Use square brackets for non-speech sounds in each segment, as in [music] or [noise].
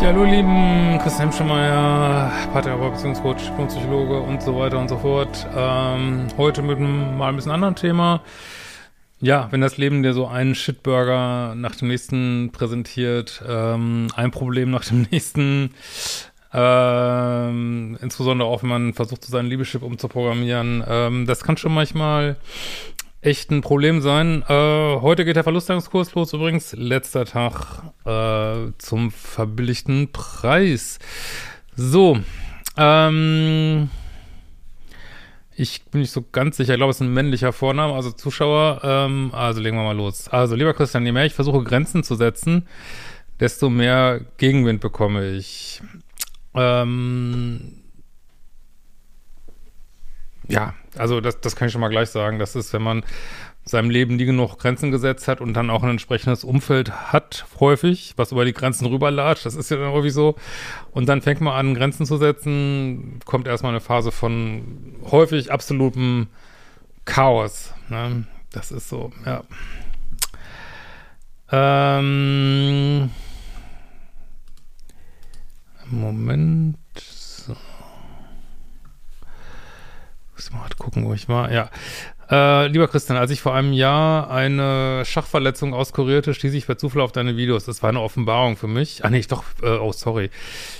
Ja, hallo lieben Christian Hemschemeyer, Paartherapeut, Beziehungscoach, Psychologe und so weiter und so fort. Ähm, heute mit einem mal ein bisschen anderen Thema. Ja, wenn das Leben dir so einen Shitburger nach dem nächsten präsentiert, ähm, ein Problem nach dem nächsten, ähm, insbesondere auch, wenn man versucht, so seinen Liebeschip umzuprogrammieren, ähm, das kann schon manchmal echt ein Problem sein. Äh, heute geht der Verlustangskurs los übrigens. Letzter Tag äh, zum verbilligten Preis. So, ähm, ich bin nicht so ganz sicher. Ich glaube, es ist ein männlicher Vorname, also Zuschauer. Ähm, also legen wir mal los. Also, lieber Christian, je mehr ich versuche, Grenzen zu setzen, desto mehr Gegenwind bekomme ich. Ähm, ja, also das, das kann ich schon mal gleich sagen. Das ist, wenn man seinem Leben nie genug Grenzen gesetzt hat und dann auch ein entsprechendes Umfeld hat, häufig, was über die Grenzen rüberlatscht, das ist ja dann häufig so. Und dann fängt man an, Grenzen zu setzen, kommt erstmal eine Phase von häufig absolutem Chaos. Ne? Das ist so, ja. Ähm, Moment. Muss mal gucken, wo ich war. Ja. Äh, lieber Christian, als ich vor einem Jahr eine Schachverletzung auskurierte, stieß ich per Zufall auf deine Videos. Das war eine Offenbarung für mich. Ah, nee, doch, äh, oh, sorry.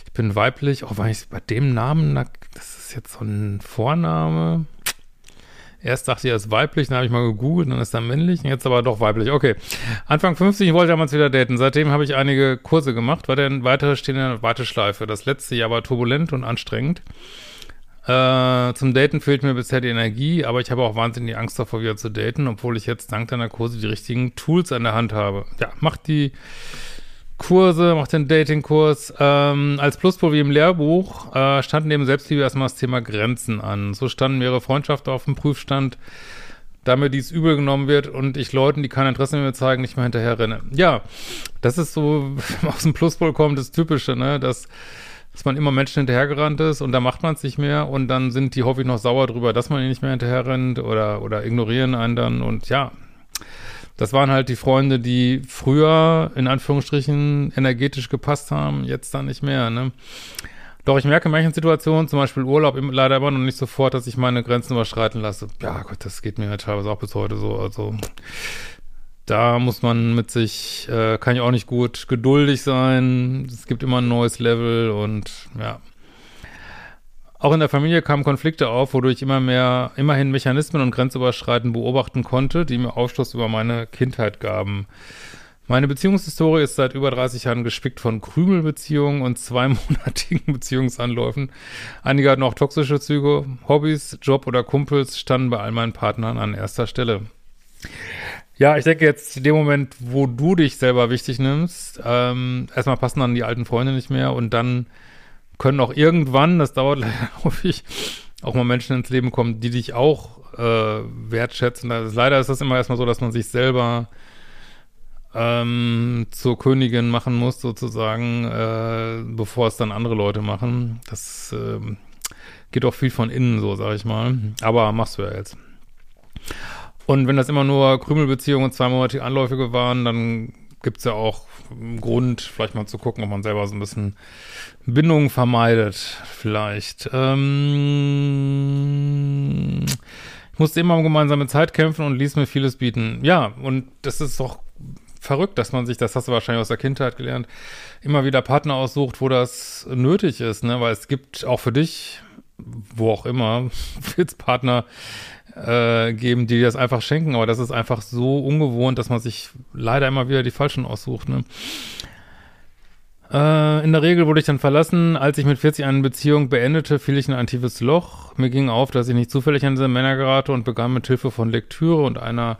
Ich bin weiblich. Oh, war ich bei dem Namen? Das ist jetzt so ein Vorname. Erst dachte ich, er ist weiblich, dann habe ich mal gegoogelt, dann ist er männlich, jetzt aber doch weiblich. Okay. Anfang 50, ich wollte damals wieder daten. Seitdem habe ich einige Kurse gemacht, dann weitere stehen in der Warteschleife. Das letzte Jahr war turbulent und anstrengend. Äh, zum Daten fehlt mir bisher die Energie, aber ich habe auch wahnsinnig Angst davor, wieder zu daten, obwohl ich jetzt dank deiner Kurse die richtigen Tools an der Hand habe. Ja, mach die Kurse, mach den Datingkurs. Ähm, als Pluspol wie im Lehrbuch äh, stand neben Selbstliebe erstmal das Thema Grenzen an. So standen mehrere Freundschaften auf dem Prüfstand, da mir dies übel genommen wird und ich Leuten, die kein Interesse mehr zeigen, nicht mehr hinterher renne. Ja, das ist so, [laughs] aus dem Pluspol kommt das Typische, ne, dass dass man immer Menschen hinterhergerannt ist und da macht man es nicht mehr und dann sind die häufig noch sauer drüber, dass man ihnen nicht mehr hinterherrennt oder, oder ignorieren einen dann und ja, das waren halt die Freunde, die früher in Anführungsstrichen energetisch gepasst haben, jetzt dann nicht mehr, ne? Doch ich merke in manchen Situationen, zum Beispiel Urlaub, leider immer noch nicht sofort, dass ich meine Grenzen überschreiten lasse. Ja, Gott, das geht mir halt teilweise auch bis heute so. Also da muss man mit sich, äh, kann ich auch nicht gut geduldig sein. Es gibt immer ein neues Level und ja. Auch in der Familie kamen Konflikte auf, wodurch ich immer mehr, immerhin Mechanismen und Grenzüberschreiten beobachten konnte, die mir Aufschluss über meine Kindheit gaben. Meine Beziehungshistorie ist seit über 30 Jahren gespickt von Krümelbeziehungen und zweimonatigen [laughs] Beziehungsanläufen. Einige hatten auch toxische Züge. Hobbys, Job oder Kumpels standen bei all meinen Partnern an erster Stelle. Ja, ich denke jetzt in dem Moment, wo du dich selber wichtig nimmst, ähm, erstmal passen dann die alten Freunde nicht mehr und dann können auch irgendwann, das dauert [laughs] leider häufig, auch mal Menschen ins Leben kommen, die dich auch äh, wertschätzen. Also leider ist das immer erstmal so, dass man sich selber ähm, zur Königin machen muss, sozusagen, äh, bevor es dann andere Leute machen. Das äh, geht auch viel von innen, so sag ich mal. Aber machst du ja jetzt. Und wenn das immer nur Krümelbeziehungen, zweimonatige Anläufige waren, dann gibt es ja auch einen Grund, vielleicht mal zu gucken, ob man selber so ein bisschen Bindungen vermeidet, vielleicht. Ähm ich musste immer um gemeinsame Zeit kämpfen und ließ mir vieles bieten. Ja, und das ist doch verrückt, dass man sich, das hast du wahrscheinlich aus der Kindheit gelernt, immer wieder Partner aussucht, wo das nötig ist, ne? Weil es gibt auch für dich, wo auch immer, [laughs] jetzt Partner, äh, geben, die das einfach schenken, aber das ist einfach so ungewohnt, dass man sich leider immer wieder die falschen aussucht. Ne? Äh, in der Regel wurde ich dann verlassen. Als ich mit 40 eine Beziehung beendete, fiel ich in ein tiefes Loch. Mir ging auf, dass ich nicht zufällig an diese Männer gerate und begann mit Hilfe von Lektüre und einer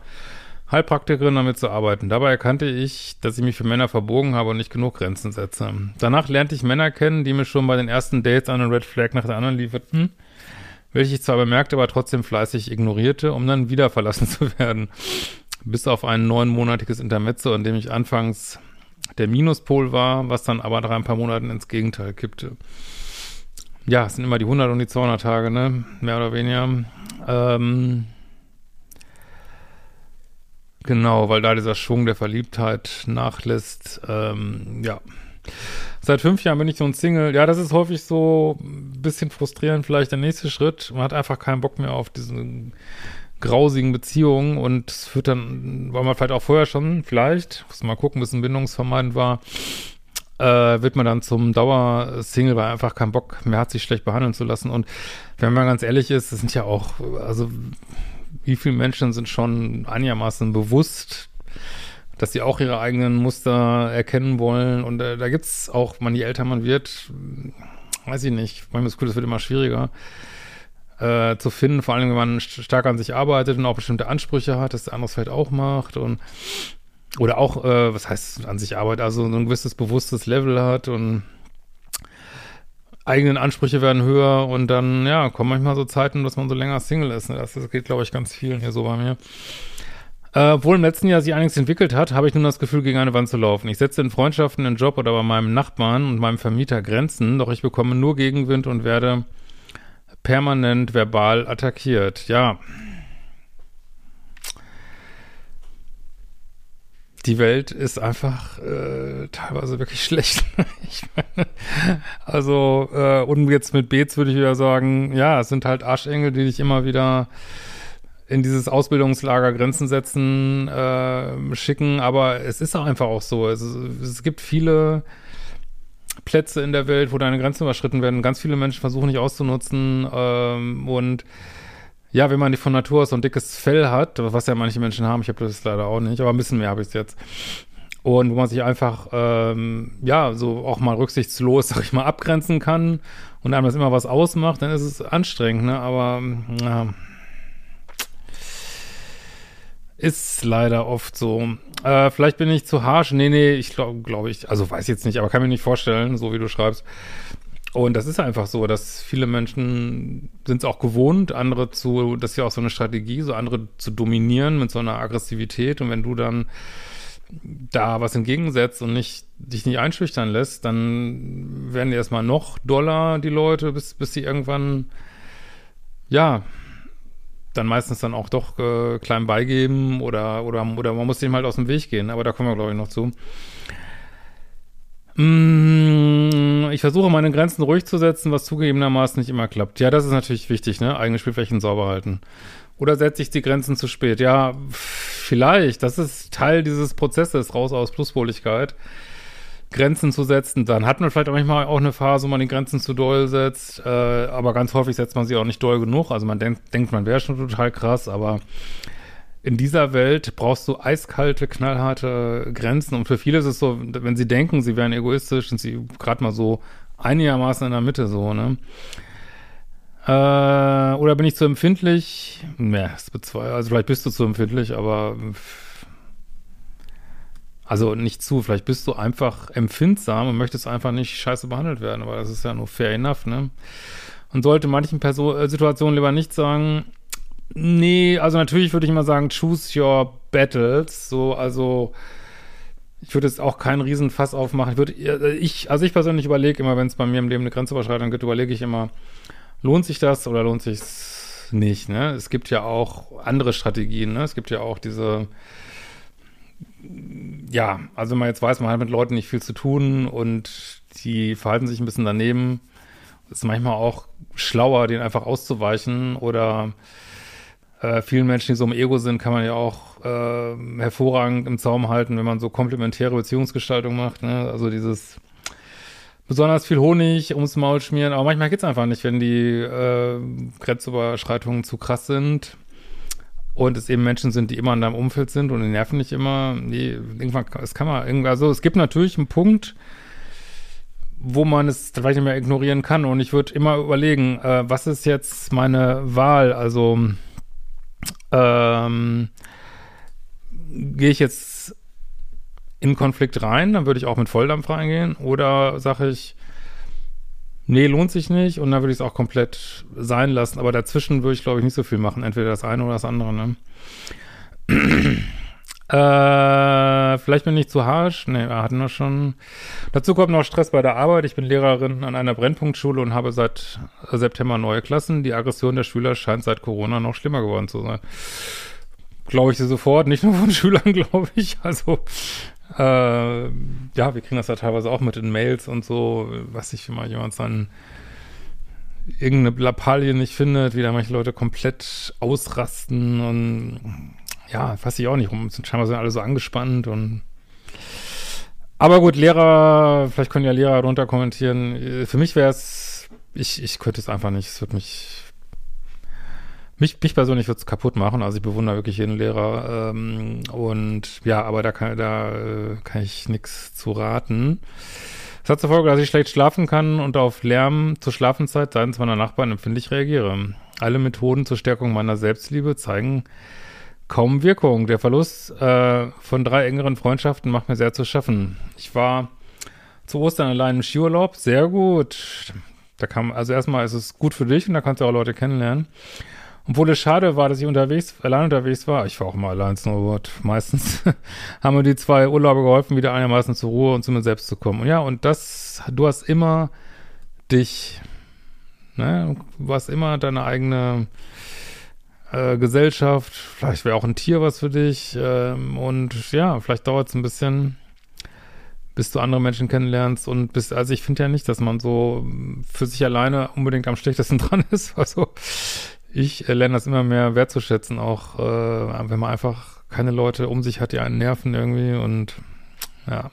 Heilpraktikerin damit zu arbeiten. Dabei erkannte ich, dass ich mich für Männer verbogen habe und nicht genug Grenzen setze. Danach lernte ich Männer kennen, die mir schon bei den ersten Dates einen Red Flag nach der anderen lieferten, welche ich zwar bemerkte, aber trotzdem fleißig ignorierte, um dann wieder verlassen [laughs] zu werden. Bis auf ein neunmonatiges Intermezzo, in dem ich anfangs der Minuspol war, was dann aber nach ein paar Monaten ins Gegenteil kippte. Ja, es sind immer die 100 und die 200 Tage, ne? Mehr oder weniger. Ähm, genau, weil da dieser Schwung der Verliebtheit nachlässt. Ähm, ja. Seit fünf Jahren bin ich so ein Single. Ja, das ist häufig so ein bisschen frustrierend, vielleicht der nächste Schritt. Man hat einfach keinen Bock mehr auf diesen grausigen Beziehungen und es führt dann, weil man vielleicht auch vorher schon, vielleicht, muss mal gucken, bis ein bindungsvermeidend war, äh, wird man dann zum Dauersingle, weil einfach keinen Bock mehr hat, sich schlecht behandeln zu lassen. Und wenn man ganz ehrlich ist, es sind ja auch, also wie viele Menschen sind schon einigermaßen bewusst, dass sie auch ihre eigenen Muster erkennen wollen. Und äh, da gibt's auch, man, je älter man wird, weiß ich nicht, manchmal das Gefühl, es wird immer schwieriger äh, zu finden, vor allem wenn man stark an sich arbeitet und auch bestimmte Ansprüche hat, dass der andere es vielleicht auch macht und oder auch, äh, was heißt an sich arbeitet, also so ein gewisses bewusstes Level hat und eigenen Ansprüche werden höher und dann, ja, kommen manchmal so Zeiten, dass man so länger Single ist. Ne? Das, das geht, glaube ich, ganz vielen hier so bei mir. Äh, obwohl im letzten Jahr sich einiges entwickelt hat, habe ich nun das Gefühl, gegen eine Wand zu laufen. Ich setze in Freundschaften, in Job oder bei meinem Nachbarn und meinem Vermieter Grenzen, doch ich bekomme nur Gegenwind und werde permanent verbal attackiert. Ja. Die Welt ist einfach äh, teilweise wirklich [laughs] schlecht. ich meine, also, äh, und jetzt mit Beets würde ich wieder sagen, ja, es sind halt Arschengel, die dich immer wieder in dieses Ausbildungslager Grenzen setzen, äh, schicken, aber es ist auch einfach auch so. Es, es gibt viele Plätze in der Welt, wo deine Grenzen überschritten werden. Ganz viele Menschen versuchen nicht auszunutzen. Ähm, und ja, wenn man nicht von Natur aus so ein dickes Fell hat, was ja manche Menschen haben, ich habe das leider auch nicht, aber ein bisschen mehr habe ich es jetzt. Und wo man sich einfach, ähm, ja, so auch mal rücksichtslos, [laughs] sag ich mal, abgrenzen kann und einem das immer was ausmacht, dann ist es anstrengend, ne? Aber, ja. Ist leider oft so. Äh, vielleicht bin ich zu harsh. Nee, nee, ich glaube, glaube ich, also weiß jetzt nicht, aber kann mir nicht vorstellen, so wie du schreibst. Und das ist einfach so, dass viele Menschen sind es auch gewohnt, andere zu, das ist ja auch so eine Strategie, so andere zu dominieren mit so einer Aggressivität. Und wenn du dann da was entgegensetzt und nicht, dich nicht einschüchtern lässt, dann werden die erstmal noch doller, die Leute, bis, bis sie irgendwann, ja, dann meistens dann auch doch äh, klein beigeben oder, oder, oder man muss dem halt aus dem Weg gehen. Aber da kommen wir, glaube ich, noch zu. Mm, ich versuche meine Grenzen ruhig zu setzen, was zugegebenermaßen nicht immer klappt. Ja, das ist natürlich wichtig, ne? Eigene Spielflächen sauber halten. Oder setze ich die Grenzen zu spät? Ja, vielleicht. Das ist Teil dieses Prozesses raus aus Pluspoligkeit. Grenzen zu setzen. Dann hat man vielleicht auch manchmal auch eine Phase, wo man die Grenzen zu doll setzt, äh, aber ganz häufig setzt man sie auch nicht doll genug. Also man denkt, denkt man wäre schon total krass, aber in dieser Welt brauchst du eiskalte, knallharte Grenzen. Und für viele ist es so, wenn sie denken, sie wären egoistisch, sind sie gerade mal so einigermaßen in der Mitte so, ne? Äh, oder bin ich zu empfindlich? Ne, das bezweifle. Also vielleicht bist du zu empfindlich, aber also nicht zu, vielleicht bist du einfach empfindsam und möchtest einfach nicht scheiße behandelt werden, aber das ist ja nur fair enough, ne? Und sollte manchen Person, äh, Situationen lieber nicht sagen, nee, also natürlich würde ich mal sagen, choose your battles, so, also ich würde jetzt auch keinen Riesenfass aufmachen. Ich würde, äh, ich, also ich persönlich überlege immer, wenn es bei mir im Leben eine Grenzüberschreitung gibt, überlege ich immer, lohnt sich das oder lohnt sich nicht, ne? Es gibt ja auch andere Strategien, ne? Es gibt ja auch diese ja, also man jetzt weiß, man hat mit Leuten nicht viel zu tun und die verhalten sich ein bisschen daneben, ist manchmal auch schlauer, denen einfach auszuweichen oder äh, vielen Menschen, die so im Ego sind, kann man ja auch äh, hervorragend im Zaum halten, wenn man so komplementäre Beziehungsgestaltung macht, ne? also dieses besonders viel Honig ums Maul schmieren, aber manchmal geht's einfach nicht, wenn die äh, Grenzüberschreitungen zu krass sind und es eben Menschen sind, die immer in deinem Umfeld sind und die nerven nicht immer. Nee, irgendwann, es kann man, also es gibt natürlich einen Punkt, wo man es vielleicht nicht mehr ignorieren kann. Und ich würde immer überlegen, äh, was ist jetzt meine Wahl? Also ähm, gehe ich jetzt in Konflikt rein, dann würde ich auch mit Volldampf reingehen. Oder sage ich, nee, lohnt sich nicht und dann würde ich es auch komplett sein lassen. Aber dazwischen würde ich, glaube ich, nicht so viel machen. Entweder das eine oder das andere. Ne? [clears throat] Äh, vielleicht bin ich zu harsch. Nee, wir hatten wir schon. Dazu kommt noch Stress bei der Arbeit. Ich bin Lehrerin an einer Brennpunktschule und habe seit September neue Klassen. Die Aggression der Schüler scheint seit Corona noch schlimmer geworden zu sein. Glaube ich sie sofort, nicht nur von [laughs] Schülern, glaube ich. Also, äh, ja, wir kriegen das ja teilweise auch mit den Mails und so, was ich, mal jemand dann irgendeine Lappalie nicht findet, wie da manche Leute komplett ausrasten und ja, fasse ich auch nicht rum. Scheinbar sind alle so angespannt und aber gut, Lehrer, vielleicht können ja Lehrer darunter kommentieren. Für mich wäre es, ich, ich könnte es einfach nicht. Es wird mich, mich, mich persönlich wird es kaputt machen. Also ich bewundere wirklich jeden Lehrer. Ähm, und ja, aber da kann, da äh, kann ich nichts zu raten. Es hat zur Folge, dass ich schlecht schlafen kann und auf Lärm zur Schlafenszeit seitens meiner Nachbarn empfindlich reagiere. Alle Methoden zur Stärkung meiner Selbstliebe zeigen, kaum Wirkung. Der Verlust äh, von drei engeren Freundschaften macht mir sehr zu schaffen. Ich war zu Ostern allein im Skiurlaub. Sehr gut. Da kam, also erstmal ist es gut für dich und da kannst du auch Leute kennenlernen. Obwohl es schade war, dass ich unterwegs, allein unterwegs war. Ich war auch immer allein Snowboard. Meistens [laughs] haben mir die zwei Urlaube geholfen, wieder einigermaßen zur Ruhe und zu mir selbst zu kommen. Und ja, und das, du hast immer dich, ne? Du hast immer deine eigene äh, Gesellschaft, vielleicht wäre auch ein Tier was für dich ähm, und ja, vielleicht dauert es ein bisschen, bis du andere Menschen kennenlernst und bis, also ich finde ja nicht, dass man so für sich alleine unbedingt am schlechtesten [laughs] dran ist, also ich äh, lerne das immer mehr wertzuschätzen, auch äh, wenn man einfach keine Leute um sich hat, die einen nerven irgendwie und ja.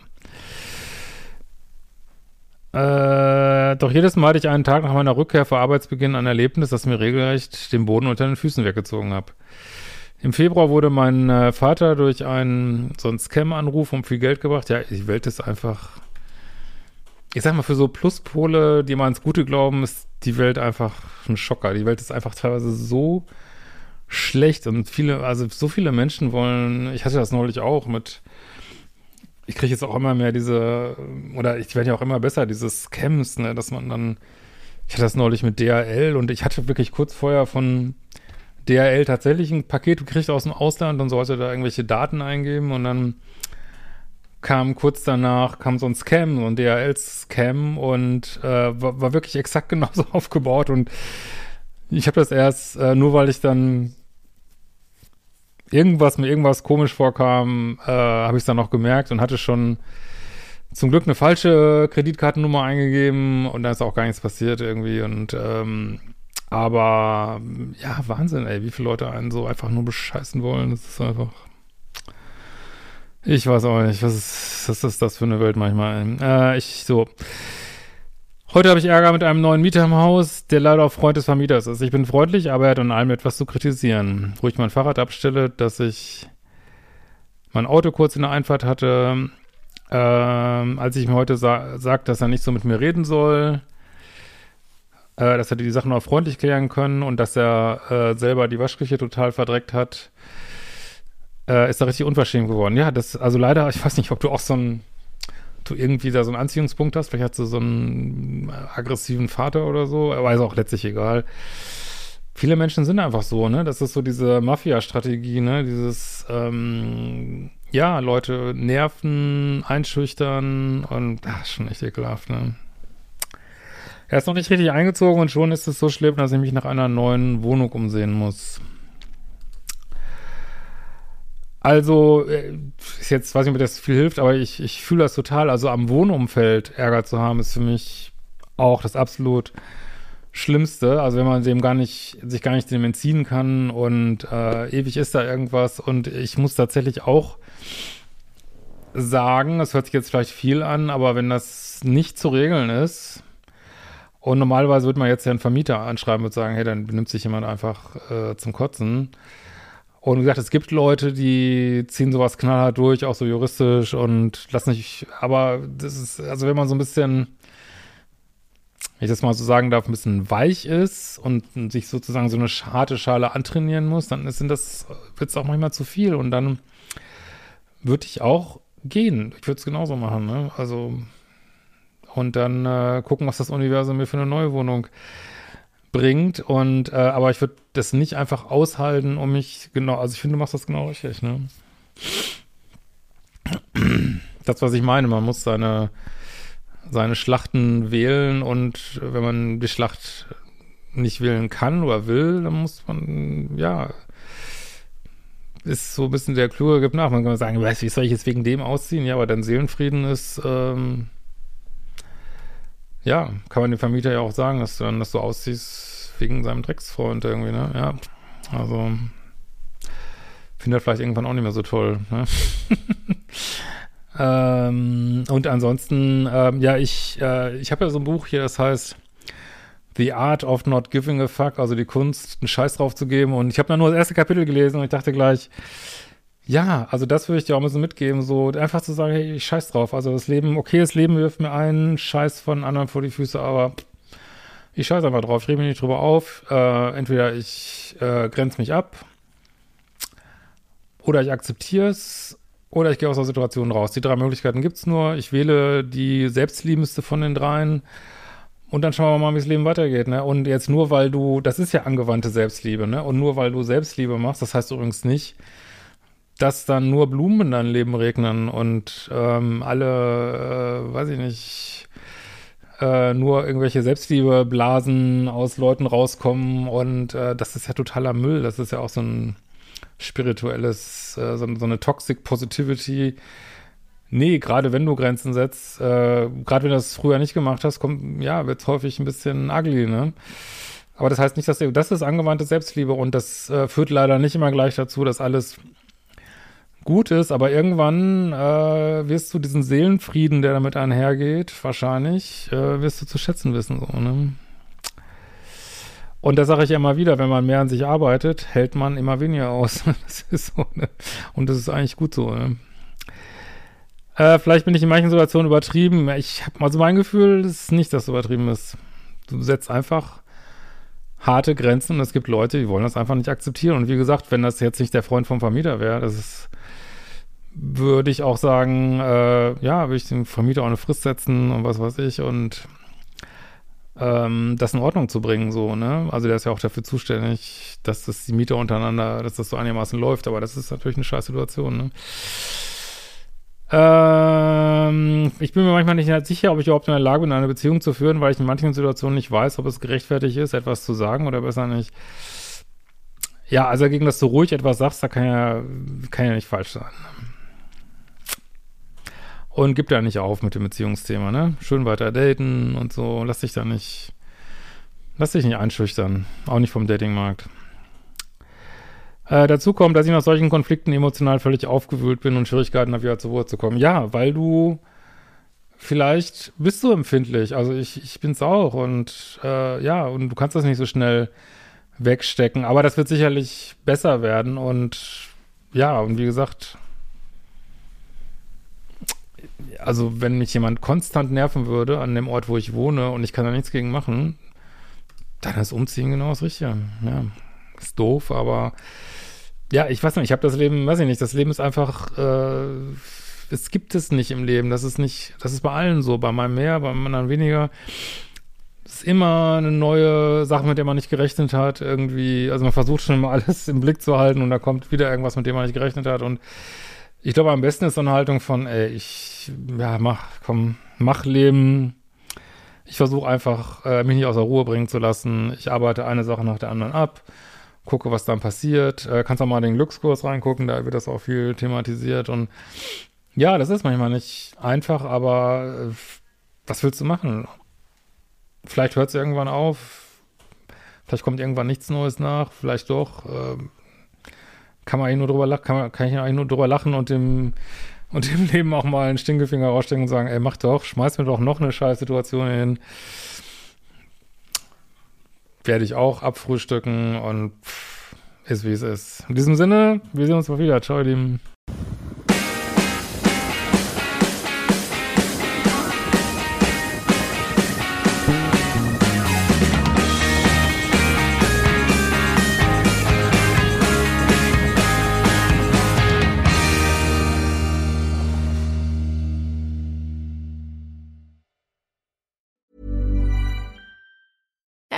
Äh, doch jedes Mal hatte ich einen Tag nach meiner Rückkehr vor Arbeitsbeginn ein Erlebnis, das mir regelrecht den Boden unter den Füßen weggezogen habe. Im Februar wurde mein äh, Vater durch einen so einen Scam-Anruf um viel Geld gebracht. Ja, die Welt ist einfach, ich sag mal, für so Pluspole, die mal ins Gute glauben, ist die Welt einfach ein Schocker. Die Welt ist einfach teilweise so schlecht und viele, also so viele Menschen wollen, ich hatte das neulich auch mit ich kriege jetzt auch immer mehr diese, oder ich werde ja auch immer besser, diese Scams, ne, dass man dann, ich hatte das neulich mit DHL und ich hatte wirklich kurz vorher von DHL tatsächlich ein Paket gekriegt aus dem Ausland und sollte da irgendwelche Daten eingeben und dann kam kurz danach, kam so ein Scam, so ein DHL-Scam und äh, war, war wirklich exakt [laughs] genauso aufgebaut und ich habe das erst, äh, nur weil ich dann irgendwas mir irgendwas komisch vorkam, äh, habe ich es dann noch gemerkt und hatte schon zum Glück eine falsche Kreditkartennummer eingegeben und da ist auch gar nichts passiert irgendwie und ähm, aber ja, Wahnsinn, ey, wie viele Leute einen so einfach nur bescheißen wollen. Das ist einfach. Ich weiß auch nicht, was ist, was ist das für eine Welt manchmal? Äh, ich so. Heute habe ich Ärger mit einem neuen Mieter im Haus, der leider auch Freund des Vermieters ist. Ich bin freundlich, aber er hat an allem etwas zu kritisieren. Wo ich mein Fahrrad abstelle, dass ich mein Auto kurz in der Einfahrt hatte, ähm, als ich mir heute sa sagt, dass er nicht so mit mir reden soll, äh, dass er die Sachen auch freundlich klären können und dass er äh, selber die Waschküche total verdreckt hat, äh, ist er richtig unverschämt geworden. Ja, das, also leider, ich weiß nicht, ob du auch so ein du irgendwie da so einen Anziehungspunkt hast. Vielleicht hast du so einen aggressiven Vater oder so, aber ist auch letztlich egal. Viele Menschen sind einfach so, ne? Das ist so diese Mafia-Strategie, ne? Dieses, ähm, ja, Leute nerven, einschüchtern und, ach, schon echt ekelhaft, ne? Er ist noch nicht richtig eingezogen und schon ist es so schlimm, dass ich mich nach einer neuen Wohnung umsehen muss. Also, äh, ist jetzt, weiß nicht, ob das viel hilft, aber ich, ich fühle das total. Also am Wohnumfeld Ärger zu haben, ist für mich auch das absolut Schlimmste. Also wenn man dem gar nicht, sich gar nicht dem entziehen kann und äh, ewig ist da irgendwas. Und ich muss tatsächlich auch sagen, das hört sich jetzt vielleicht viel an, aber wenn das nicht zu regeln ist, und normalerweise würde man jetzt ja einen Vermieter anschreiben und sagen, hey, dann benimmt sich jemand einfach äh, zum Kotzen. Und gesagt, es gibt Leute, die ziehen sowas knallhart durch, auch so juristisch und lassen sich, aber das ist, also wenn man so ein bisschen wenn ich das mal so sagen darf, ein bisschen weich ist und sich sozusagen so eine harte Schale antrainieren muss, dann sind das, wird es auch manchmal zu viel und dann würde ich auch gehen. Ich würde es genauso machen, ne? Also, und dann äh, gucken, was das Universum mir für eine neue Wohnung bringt. Und, äh, aber ich würde das nicht einfach aushalten, um mich, genau, also ich finde, du machst das genau richtig, ne? Das, was ich meine, man muss seine, seine Schlachten wählen und wenn man die Schlacht nicht wählen kann oder will, dann muss man, ja, ist so ein bisschen der Kluge gibt nach. Man kann sagen, weiß, wie soll ich jetzt wegen dem ausziehen? Ja, aber dein Seelenfrieden ist, ähm, ja, kann man dem Vermieter ja auch sagen, dass du dann, dass du ausziehst wegen seinem Drecksfreund irgendwie, ne? Ja, also finde er vielleicht irgendwann auch nicht mehr so toll, ne? [laughs] Ähm, und ansonsten, ähm, ja, ich, äh, ich habe ja so ein Buch hier, das heißt The Art of Not Giving a Fuck, also die Kunst, einen Scheiß drauf zu geben. Und ich habe dann nur das erste Kapitel gelesen und ich dachte gleich, ja, also das würde ich dir auch ein bisschen mitgeben, so einfach zu sagen, hey, ich scheiß drauf. Also das Leben, okay, das Leben wirft mir einen Scheiß von anderen vor die Füße, aber ich scheiß einfach drauf, ich rede mich nicht drüber auf. Äh, entweder ich äh, grenze mich ab oder ich akzeptiere es oder ich gehe aus der Situation raus. Die drei Möglichkeiten gibt's nur. Ich wähle die selbstliebendste von den dreien. Und dann schauen wir mal, wie das Leben weitergeht, ne? Und jetzt nur, weil du, das ist ja angewandte Selbstliebe, ne? Und nur weil du Selbstliebe machst, das heißt übrigens nicht, dass dann nur Blumen in deinem Leben regnen und ähm, alle, äh, weiß ich nicht, äh, nur irgendwelche Selbstliebeblasen aus Leuten rauskommen und äh, das ist ja totaler Müll. Das ist ja auch so ein spirituelles, äh, so, so, eine Toxic Positivity. Nee, gerade wenn du Grenzen setzt, äh, gerade wenn du das früher nicht gemacht hast, kommt, ja, wird es häufig ein bisschen ugly, ne? Aber das heißt nicht, dass das ist angewandte Selbstliebe und das äh, führt leider nicht immer gleich dazu, dass alles gut ist, aber irgendwann äh, wirst du diesen Seelenfrieden, der damit einhergeht, wahrscheinlich, äh, wirst du zu schätzen wissen, so, ne? Und da sage ich immer wieder, wenn man mehr an sich arbeitet, hält man immer weniger aus. [laughs] Das ist so, ne? Und das ist eigentlich gut so, ne? Äh, vielleicht bin ich in manchen Situationen übertrieben. Ich habe mal so mein Gefühl, es ist nicht, dass es übertrieben ist. Du setzt einfach harte Grenzen und es gibt Leute, die wollen das einfach nicht akzeptieren. Und wie gesagt, wenn das jetzt nicht der Freund vom Vermieter wäre, das ist, würde ich auch sagen, äh, ja, würde ich dem Vermieter auch eine Frist setzen und was weiß ich und ähm, das in Ordnung zu bringen, so, ne? Also der ist ja auch dafür zuständig, dass das die Mieter untereinander, dass das so einigermaßen läuft, aber das ist natürlich eine scheiß Situation, ne? Ähm, ich bin mir manchmal nicht sicher, ob ich überhaupt in der Lage bin, eine Beziehung zu führen, weil ich in manchen Situationen nicht weiß, ob es gerechtfertigt ist, etwas zu sagen oder besser nicht. Ja, also gegen das du ruhig etwas sagst, da kann ja, kann ja nicht falsch sein. Und gib da nicht auf mit dem Beziehungsthema, ne? Schön weiter daten und so. Lass dich da nicht, lass dich nicht einschüchtern. Auch nicht vom Datingmarkt. Äh, dazu kommt, dass ich nach solchen Konflikten emotional völlig aufgewühlt bin und Schwierigkeiten habe, wieder zur Ruhe zu kommen. Ja, weil du vielleicht bist du empfindlich. Also ich, ich bin's auch und äh, ja, und du kannst das nicht so schnell wegstecken. Aber das wird sicherlich besser werden und ja, und wie gesagt, also wenn mich jemand konstant nerven würde an dem Ort, wo ich wohne und ich kann da nichts gegen machen, dann ist Umziehen genau das Richtige. Ja, ist doof, aber ja, ich weiß nicht, ich habe das Leben, weiß ich nicht, das Leben ist einfach, äh, es gibt es nicht im Leben. Das ist nicht, das ist bei allen so, bei meinem mehr, bei anderen weniger. Es ist immer eine neue Sache, mit der man nicht gerechnet hat, irgendwie. Also man versucht schon immer [laughs] alles im Blick zu halten und da kommt wieder irgendwas, mit dem man nicht gerechnet hat und ich glaube, am besten ist so eine Haltung von, ey, ich, ja, mach, komm, mach Leben. Ich versuche einfach, äh, mich nicht aus der Ruhe bringen zu lassen. Ich arbeite eine Sache nach der anderen ab, gucke, was dann passiert. Äh, kannst auch mal den Glückskurs reingucken, da wird das auch viel thematisiert. Und ja, das ist manchmal nicht einfach, aber äh, was willst du machen? Vielleicht hört es irgendwann auf. Vielleicht kommt irgendwann nichts Neues nach. Vielleicht doch. Äh, kann man eigentlich nur drüber lachen, kann, man, kann ich eigentlich nur drüber lachen und dem, [laughs] und dem Leben auch mal einen Stinkefinger rausstecken und sagen, ey, mach doch, schmeiß mir doch noch eine scheiß Situation hin. Werde ich auch abfrühstücken und pff, ist wie es ist. In diesem Sinne, wir sehen uns mal wieder. Ciao, ihr Lieben.